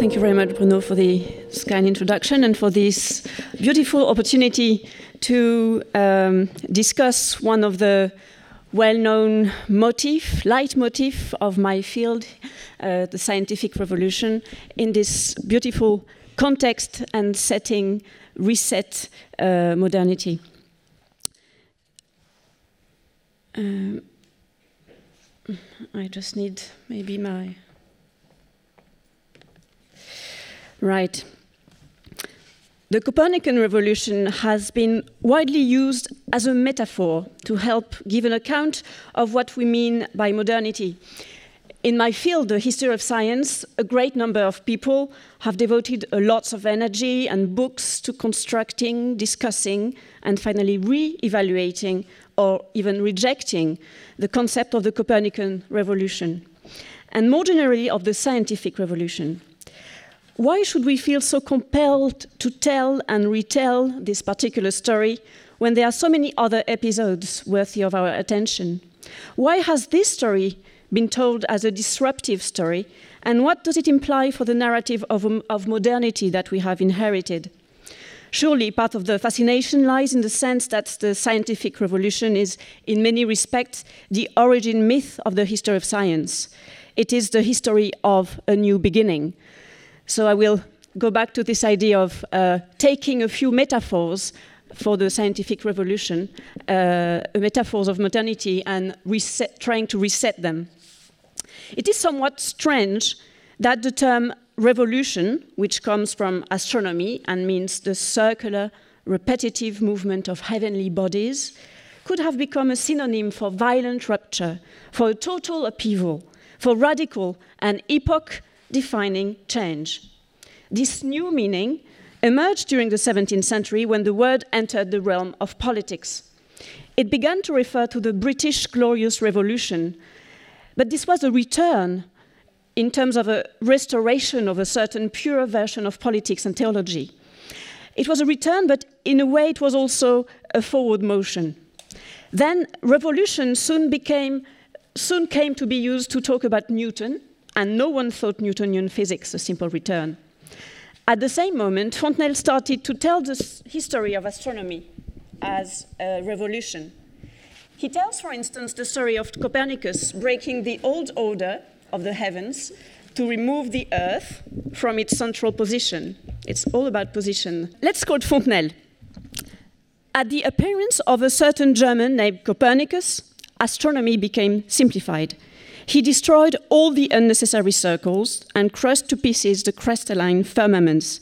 Thank you very much, Bruno, for the kind introduction and for this beautiful opportunity to um, discuss one of the well-known motif, leitmotif of my field, uh, the scientific revolution, in this beautiful context and setting, reset uh, modernity. Um, I just need maybe my right. The Copernican revolution has been widely used as a metaphor to help give an account of what we mean by modernity. In my field, the history of science, a great number of people have devoted a lot of energy and books to constructing, discussing, and finally re evaluating or even rejecting the concept of the Copernican revolution, and more generally of the scientific revolution why should we feel so compelled to tell and retell this particular story when there are so many other episodes worthy of our attention? Why has this story been told as a disruptive story, and what does it imply for the narrative of, um, of modernity that we have inherited? Surely, part of the fascination lies in the sense that the scientific revolution is, in many respects, the origin myth of the history of science. It is the history of a new beginning, so I will go back to this idea of uh, taking a few metaphors for the scientific revolution, uh, metaphors of modernity, and reset, trying to reset them. It is somewhat strange that the term revolution, which comes from astronomy and means the circular, repetitive movement of heavenly bodies, could have become a synonym for violent rupture, for a total upheaval, for radical and epoch defining change. This new meaning emerged during the 17th century when the word entered the realm of politics. It began to refer to the British Glorious Revolution, but this was a return in terms of a restoration of a certain pure version of politics and theology. It was a return, but in a way it was also a forward motion. Then revolution soon became soon came to be used to talk about Newton, and no one thought Newtonian physics a simple return. At the same moment, Fontenelle started to tell the history of astronomy as a revolution. He tells, for instance, the story of Copernicus breaking the old order of the heavens to remove the Earth from its central position. It's all about position. Let's quote Fontenelle. At the appearance of a certain German named Copernicus, astronomy became simplified. He destroyed all the unnecessary circles and crushed to pieces the crystalline firmaments.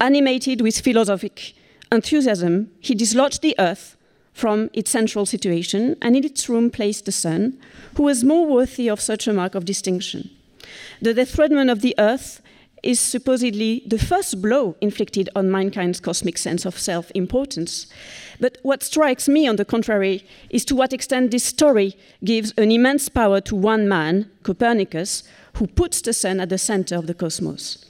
Animated with philosophic enthusiasm, he dislodged the earth from its central situation and in its room placed the sun, who was more worthy of such a mark of distinction. The dethronement of the earth is supposedly the first blow inflicted on mankind's cosmic sense of self importance. But what strikes me, on the contrary, is to what extent this story gives an immense power to one man, Copernicus, who puts the sun at the center of the cosmos.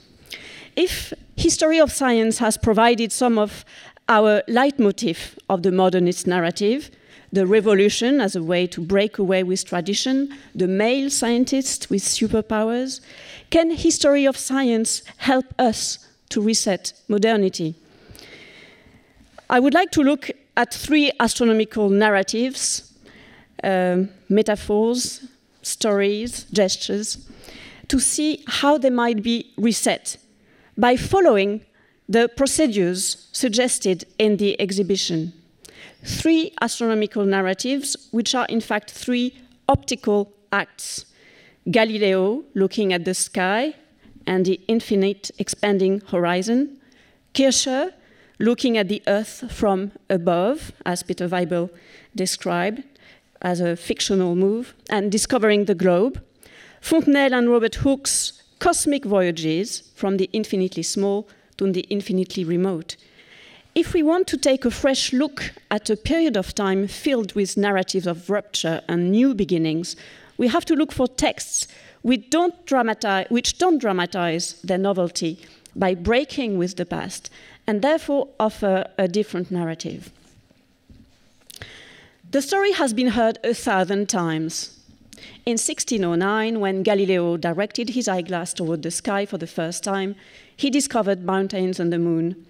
If history of science has provided some of our leitmotif of the modernist narrative, the revolution as a way to break away with tradition, the male scientist with superpowers, can history of science help us to reset modernity? I would like to look at three astronomical narratives, um, metaphors, stories, gestures, to see how they might be reset by following the procedures suggested in the exhibition. Three astronomical narratives, which are in fact three optical acts Galileo looking at the sky and the infinite expanding horizon, Kircher looking at the earth from above, as Peter Weibel described as a fictional move, and discovering the globe, Fontenelle and Robert Hooke's cosmic voyages from the infinitely small to the infinitely remote. If we want to take a fresh look at a period of time filled with narratives of rupture and new beginnings, we have to look for texts which don't dramatize, which don't dramatize their novelty by breaking with the past and therefore offer a different narrative. The story has been heard a thousand times. In 1609, when Galileo directed his eyeglass toward the sky for the first time, he discovered mountains and the moon.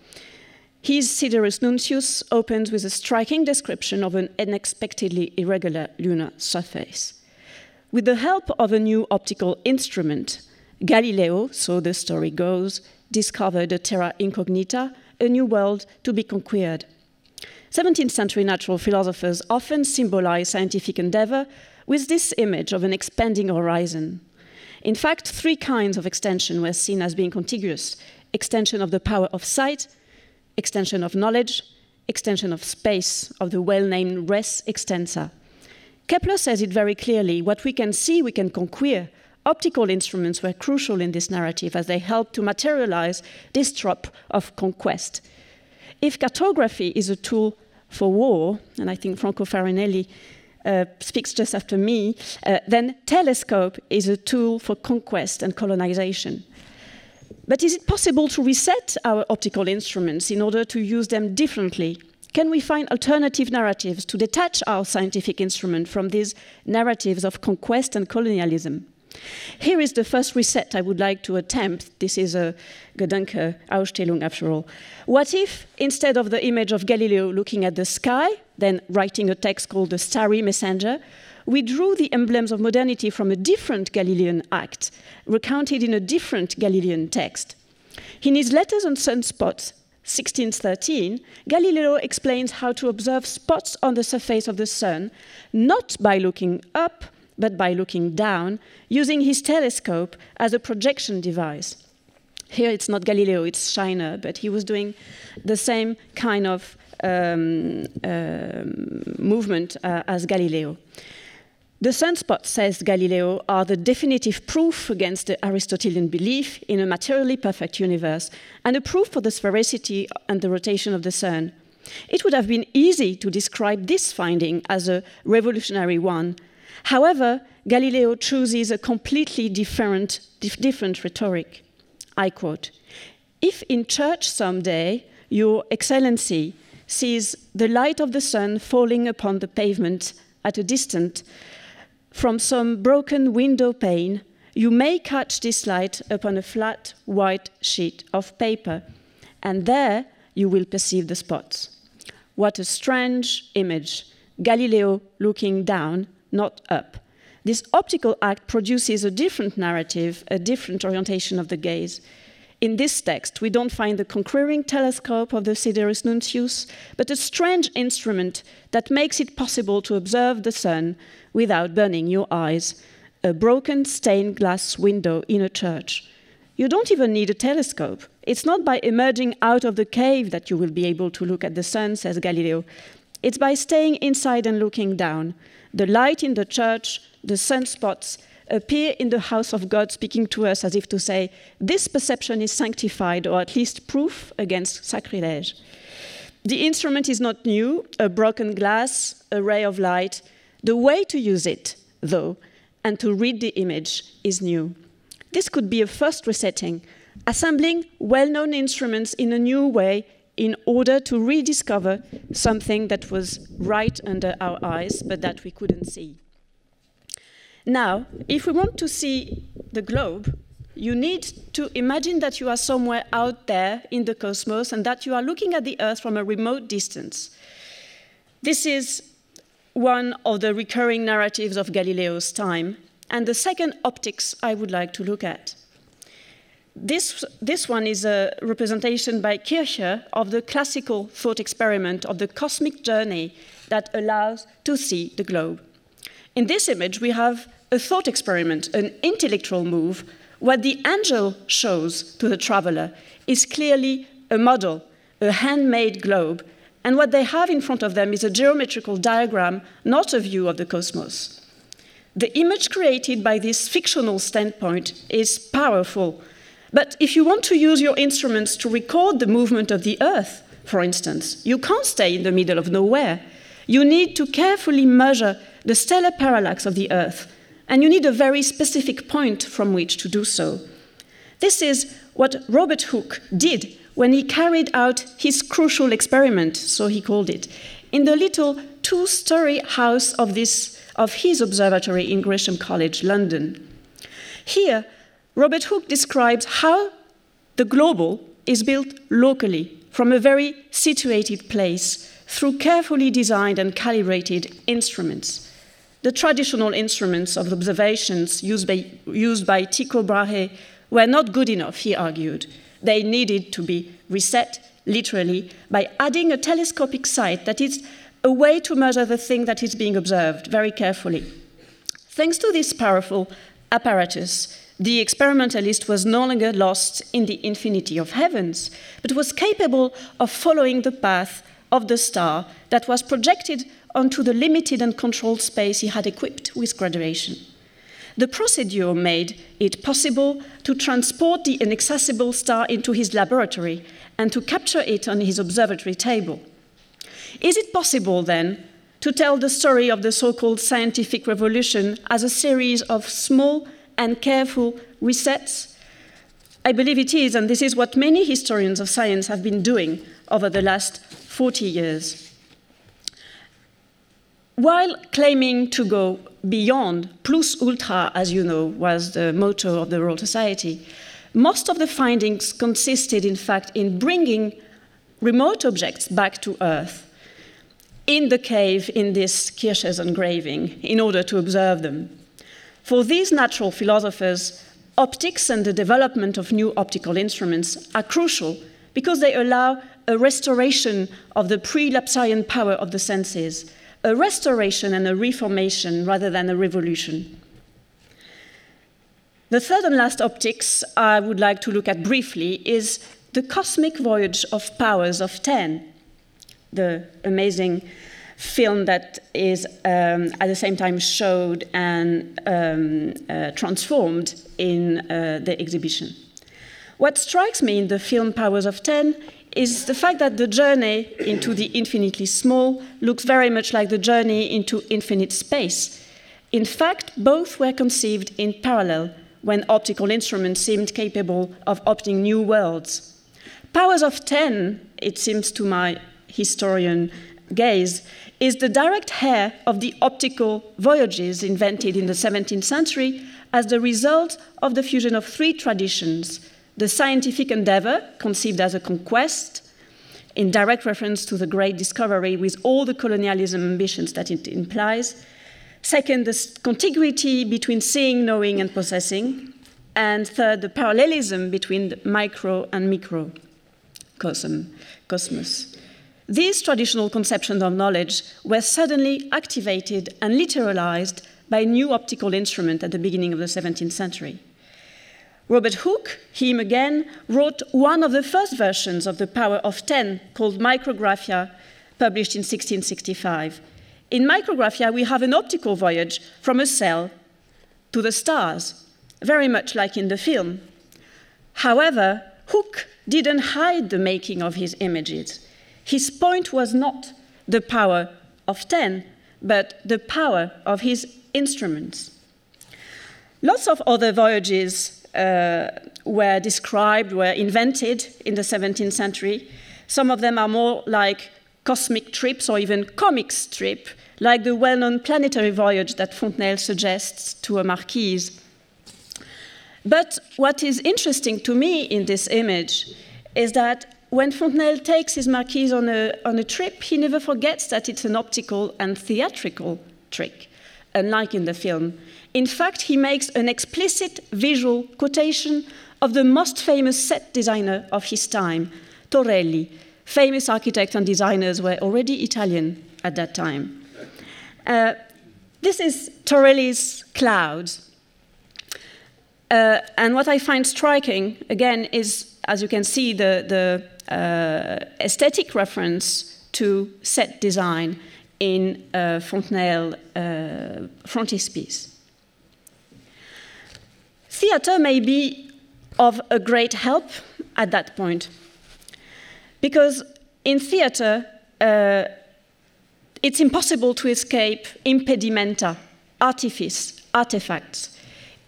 His Sidereus Nuncius opens with a striking description of an unexpectedly irregular lunar surface. With the help of a new optical instrument, Galileo, so the story goes, discovered a terra incognita, a new world to be conquered. 17th century natural philosophers often symbolize scientific endeavor with this image of an expanding horizon. In fact, three kinds of extension were seen as being contiguous extension of the power of sight, extension of knowledge, extension of space, of the well named res extensa. Kepler says it very clearly what we can see, we can conquer. Optical instruments were crucial in this narrative as they helped to materialize this trope of conquest. If cartography is a tool for war, and I think Franco Farinelli uh, speaks just after me, uh, then telescope is a tool for conquest and colonization. But is it possible to reset our optical instruments in order to use them differently? Can we find alternative narratives to detach our scientific instrument from these narratives of conquest and colonialism? Here is the first reset I would like to attempt. This is a Gedanke Ausstellung after all. What if, instead of the image of Galileo looking at the sky, then writing a text called the Starry Messenger, we drew the emblems of modernity from a different Galilean act, recounted in a different Galilean text. In his Letters on Sunspots, 1613, Galileo explains how to observe spots on the surface of the sun, not by looking up, but by looking down, using his telescope as a projection device. Here it's not Galileo, it's Scheiner, but he was doing the same kind of um, uh, movement uh, as Galileo. The sunspots, says Galileo, are the definitive proof against the Aristotelian belief in a materially perfect universe and a proof for the sphericity and the rotation of the sun. It would have been easy to describe this finding as a revolutionary one. However, Galileo chooses a completely different, dif different rhetoric. I quote If in church someday your excellency sees the light of the sun falling upon the pavement at a distance from some broken window pane, you may catch this light upon a flat white sheet of paper, and there you will perceive the spots. What a strange image! Galileo looking down, not up. This optical act produces a different narrative, a different orientation of the gaze. In this text, we don't find the conquering telescope of the Sidereus Nuncius, but a strange instrument that makes it possible to observe the sun without burning your eyes a broken stained glass window in a church. You don't even need a telescope. It's not by emerging out of the cave that you will be able to look at the sun, says Galileo. It's by staying inside and looking down. The light in the church, the sunspots, appear in the house of God, speaking to us as if to say, This perception is sanctified, or at least proof against sacrilege. The instrument is not new, a broken glass, a ray of light. The way to use it, though, and to read the image is new. This could be a first resetting, assembling well known instruments in a new way in order to rediscover something that was right under our eyes but that we couldn't see. Now, if we want to see the globe, you need to imagine that you are somewhere out there in the cosmos and that you are looking at the Earth from a remote distance. This is one of the recurring narratives of Galileo's time, and the second optics I would like to look at. This, this one is a representation by Kircher of the classical thought experiment of the cosmic journey that allows to see the globe. In this image, we have a thought experiment, an intellectual move. What the angel shows to the traveler is clearly a model, a handmade globe, and what they have in front of them is a geometrical diagram, not a view of the cosmos. The image created by this fictional standpoint is powerful, but if you want to use your instruments to record the movement of the Earth, for instance, you can't stay in the middle of nowhere. You need to carefully measure the stellar parallax of the Earth and you need a very specific point from which to do so. This is what Robert Hooke did when he carried out his crucial experiment, so he called it, in the little two story house of this of his observatory in Gresham College, London. Here, Robert Hooke describes how the global is built locally from a very situated place through carefully designed and calibrated instruments. The traditional instruments of observations used by, used by Tycho Brahe were not good enough, he argued. They needed to be reset, literally, by adding a telescopic sight that is a way to measure the thing that is being observed very carefully. Thanks to this powerful apparatus, the experimentalist was no longer lost in the infinity of heavens, but was capable of following the path of the star that was projected onto the limited and controlled space he had equipped with graduation. The procedure made it possible to transport the inaccessible star into his laboratory and to capture it on his observatory table. Is it possible, then, to tell the story of the so called scientific revolution as a series of small and careful resets? I believe it is, and this is what many historians of science have been doing over the last 40 years. While claiming to go beyond, plus ultra, as you know, was the motto of the Royal Society, most of the findings consisted, in fact, in bringing remote objects back to Earth in the cave in this Kircher's engraving in order to observe them. For these natural philosophers, optics and the development of new optical instruments are crucial because they allow a restoration of the prelapsarian power of the senses, a restoration and a reformation rather than a revolution. The third and last optics I would like to look at briefly is the cosmic voyage of powers of 10, the amazing film that is um, at the same time showed and um, uh, transformed in uh, the exhibition. What strikes me in the film Powers of 10 is the fact that the journey into the infinitely small looks very much like the journey into infinite space. In fact, both were conceived in parallel when optical instruments seemed capable of opening new worlds. Powers of 10, it seems to my historian gaze, is the direct heir of the optical voyages invented in the 17th century as the result of the fusion of three traditions the scientific endeavor, conceived as a conquest, in direct reference to the great discovery with all the colonialism ambitions that it implies. Second, the contiguity between seeing, knowing, and possessing. And third, the parallelism between the micro and micro cosmos. These traditional conceptions of knowledge were suddenly activated and literalized by new optical instrument at the beginning of the 17th century. Robert Hooke, him again, wrote one of the first versions of The Power of Ten called Micrographia, published in 1665. In Micrographia, we have an optical voyage from a cell to the stars, very much like in the film. However, Hooke didn't hide the making of his images. His point was not the power of 10, but the power of his instruments. Lots of other voyages uh, were described, were invented in the 17th century. Some of them are more like cosmic trips or even comic strip, like the well known planetary voyage that Fontenelle suggests to a marquise. But what is interesting to me in this image is that when Fontenelle takes his marquise on a, on a trip, he never forgets that it's an optical and theatrical trick, unlike in the film. In fact, he makes an explicit visual quotation of the most famous set designer of his time, Torelli. Famous architects and designers were already Italian at that time. Uh, this is Torelli's Clouds. Uh, and what I find striking, again, is, as you can see, the, the uh, aesthetic reference to set design in uh, Fontenelle uh, frontispiece. Theatre may be of a great help at that point. Because in theatre, uh, it's impossible to escape impedimenta, artifice, artifacts.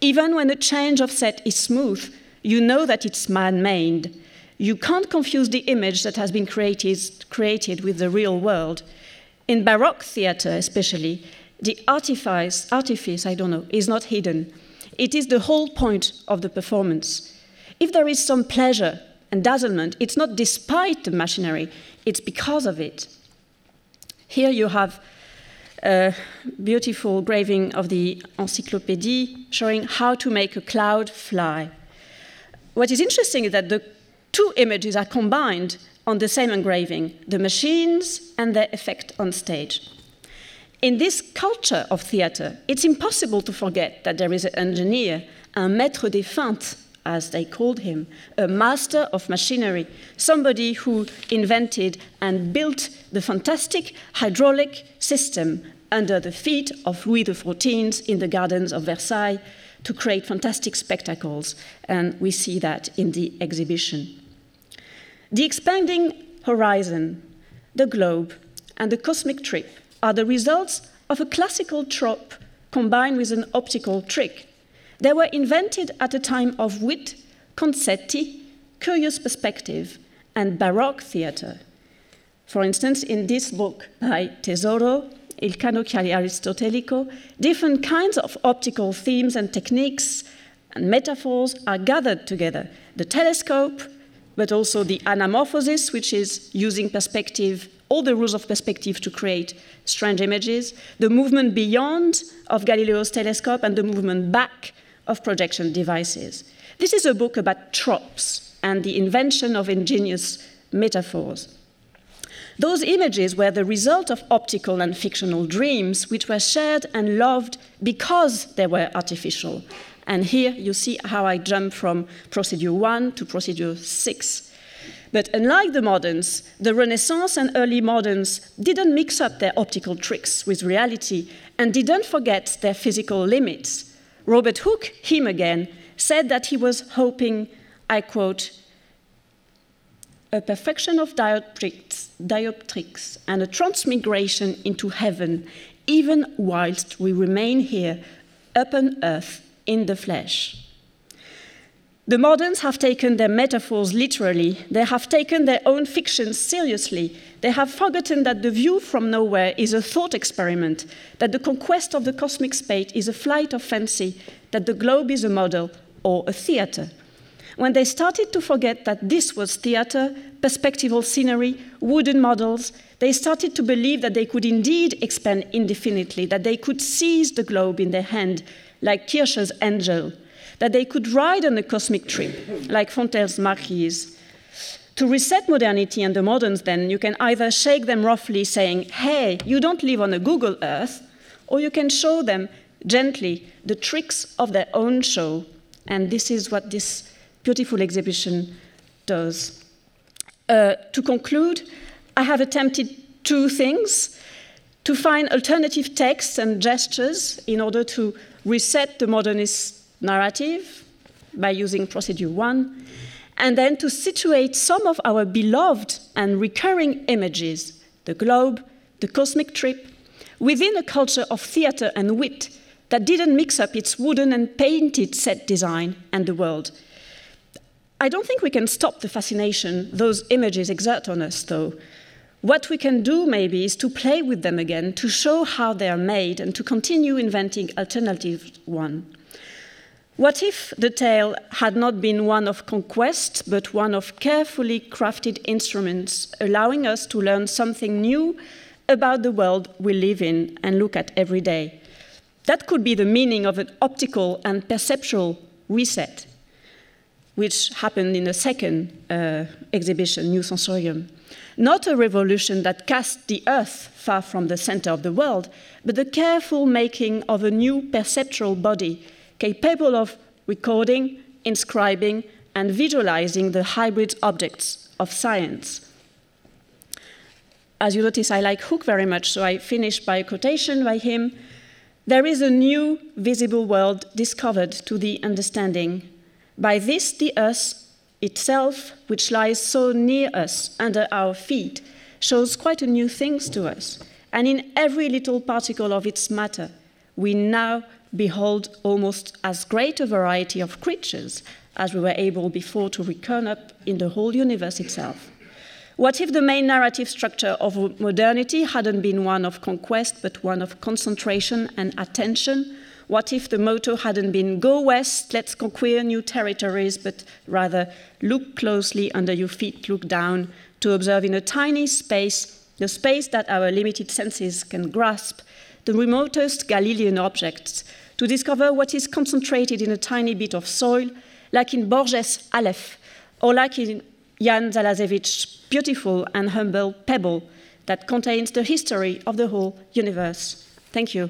Even when a change of set is smooth, you know that it's man made. You can't confuse the image that has been created, created with the real world. In Baroque theatre, especially, the artifice, artifice, I don't know, is not hidden. It is the whole point of the performance. If there is some pleasure and dazzlement, it's not despite the machinery, it's because of it. Here you have a beautiful graving of the Encyclopédie showing how to make a cloud fly. What is interesting is that the two images are combined on the same engraving the machines and their effect on stage. In this culture of theatre, it's impossible to forget that there is an engineer, un maître des feintes, as they called him, a master of machinery, somebody who invented and built the fantastic hydraulic system under the feet of Louis XIV in the gardens of Versailles to create fantastic spectacles, and we see that in the exhibition. The expanding horizon, the globe, and the cosmic trip are the results of a classical trope combined with an optical trick. They were invented at a time of wit, concetti, curious perspective, and Baroque theatre. For instance, in this book by Tesauro, Il Cannocchiale Aristotelico, different kinds of optical themes and techniques and metaphors are gathered together. The telescope, but also the anamorphosis, which is using perspective, all the rules of perspective to create strange images, the movement beyond of Galileo's telescope, and the movement back of projection devices. This is a book about tropes and the invention of ingenious metaphors. Those images were the result of optical and fictional dreams, which were shared and loved because they were artificial. And here you see how I jump from procedure one to procedure six. But unlike the moderns, the Renaissance and early moderns didn't mix up their optical tricks with reality and didn't forget their physical limits. Robert Hooke, him again, said that he was hoping, I quote, a perfection of dioptrics, dioptrics and a transmigration into heaven, even whilst we remain here upon earth in the flesh. The moderns have taken their metaphors literally. They have taken their own fictions seriously. They have forgotten that the view from nowhere is a thought experiment, that the conquest of the cosmic space is a flight of fancy, that the globe is a model or a theater. When they started to forget that this was theater, perspectival scenery, wooden models, they started to believe that they could indeed expand indefinitely, that they could seize the globe in their hand, like Kircher's angel, that they could ride on a cosmic trip, like Fontenelle's Marquise. To reset modernity and the moderns, then, you can either shake them roughly, saying, hey, you don't live on a Google Earth, or you can show them gently the tricks of their own show. And this is what this beautiful exhibition does. Uh, to conclude, I have attempted two things to find alternative texts and gestures in order to reset the modernist narrative by using procedure one, and then to situate some of our beloved and recurring images, the globe, the cosmic trip, within a culture of theater and wit that didn't mix up its wooden and painted set design and the world. I don't think we can stop the fascination those images exert on us, though. What we can do, maybe, is to play with them again, to show how they are made, and to continue inventing alternative one. What if the tale had not been one of conquest, but one of carefully crafted instruments, allowing us to learn something new about the world we live in and look at every day? That could be the meaning of an optical and perceptual reset, which happened in the second uh, exhibition, New Sensorium. Not a revolution that cast the earth far from the center of the world, but the careful making of a new perceptual body capable of recording, inscribing, and visualizing the hybrid objects of science. As you notice, I like Hooke very much, so I finish by a quotation by him there is a new visible world discovered to the understanding. By this, the earth itself, which lies so near us under our feet, shows quite a new things to us. And in every little particle of its matter, we now behold almost as great a variety of creatures as we were able before to reckon up in the whole universe itself. What if the main narrative structure of modernity hadn't been one of conquest, but one of concentration and attention? What if the motto hadn't been go west, let's conquer new territories, but rather look closely under your feet, look down to observe in a tiny space, the space that our limited senses can grasp, the remotest Galilean objects, to discover what is concentrated in a tiny bit of soil, like in Borges' Aleph, or like in Jan Zalasiewicz's beautiful and humble pebble that contains the history of the whole universe. Thank you.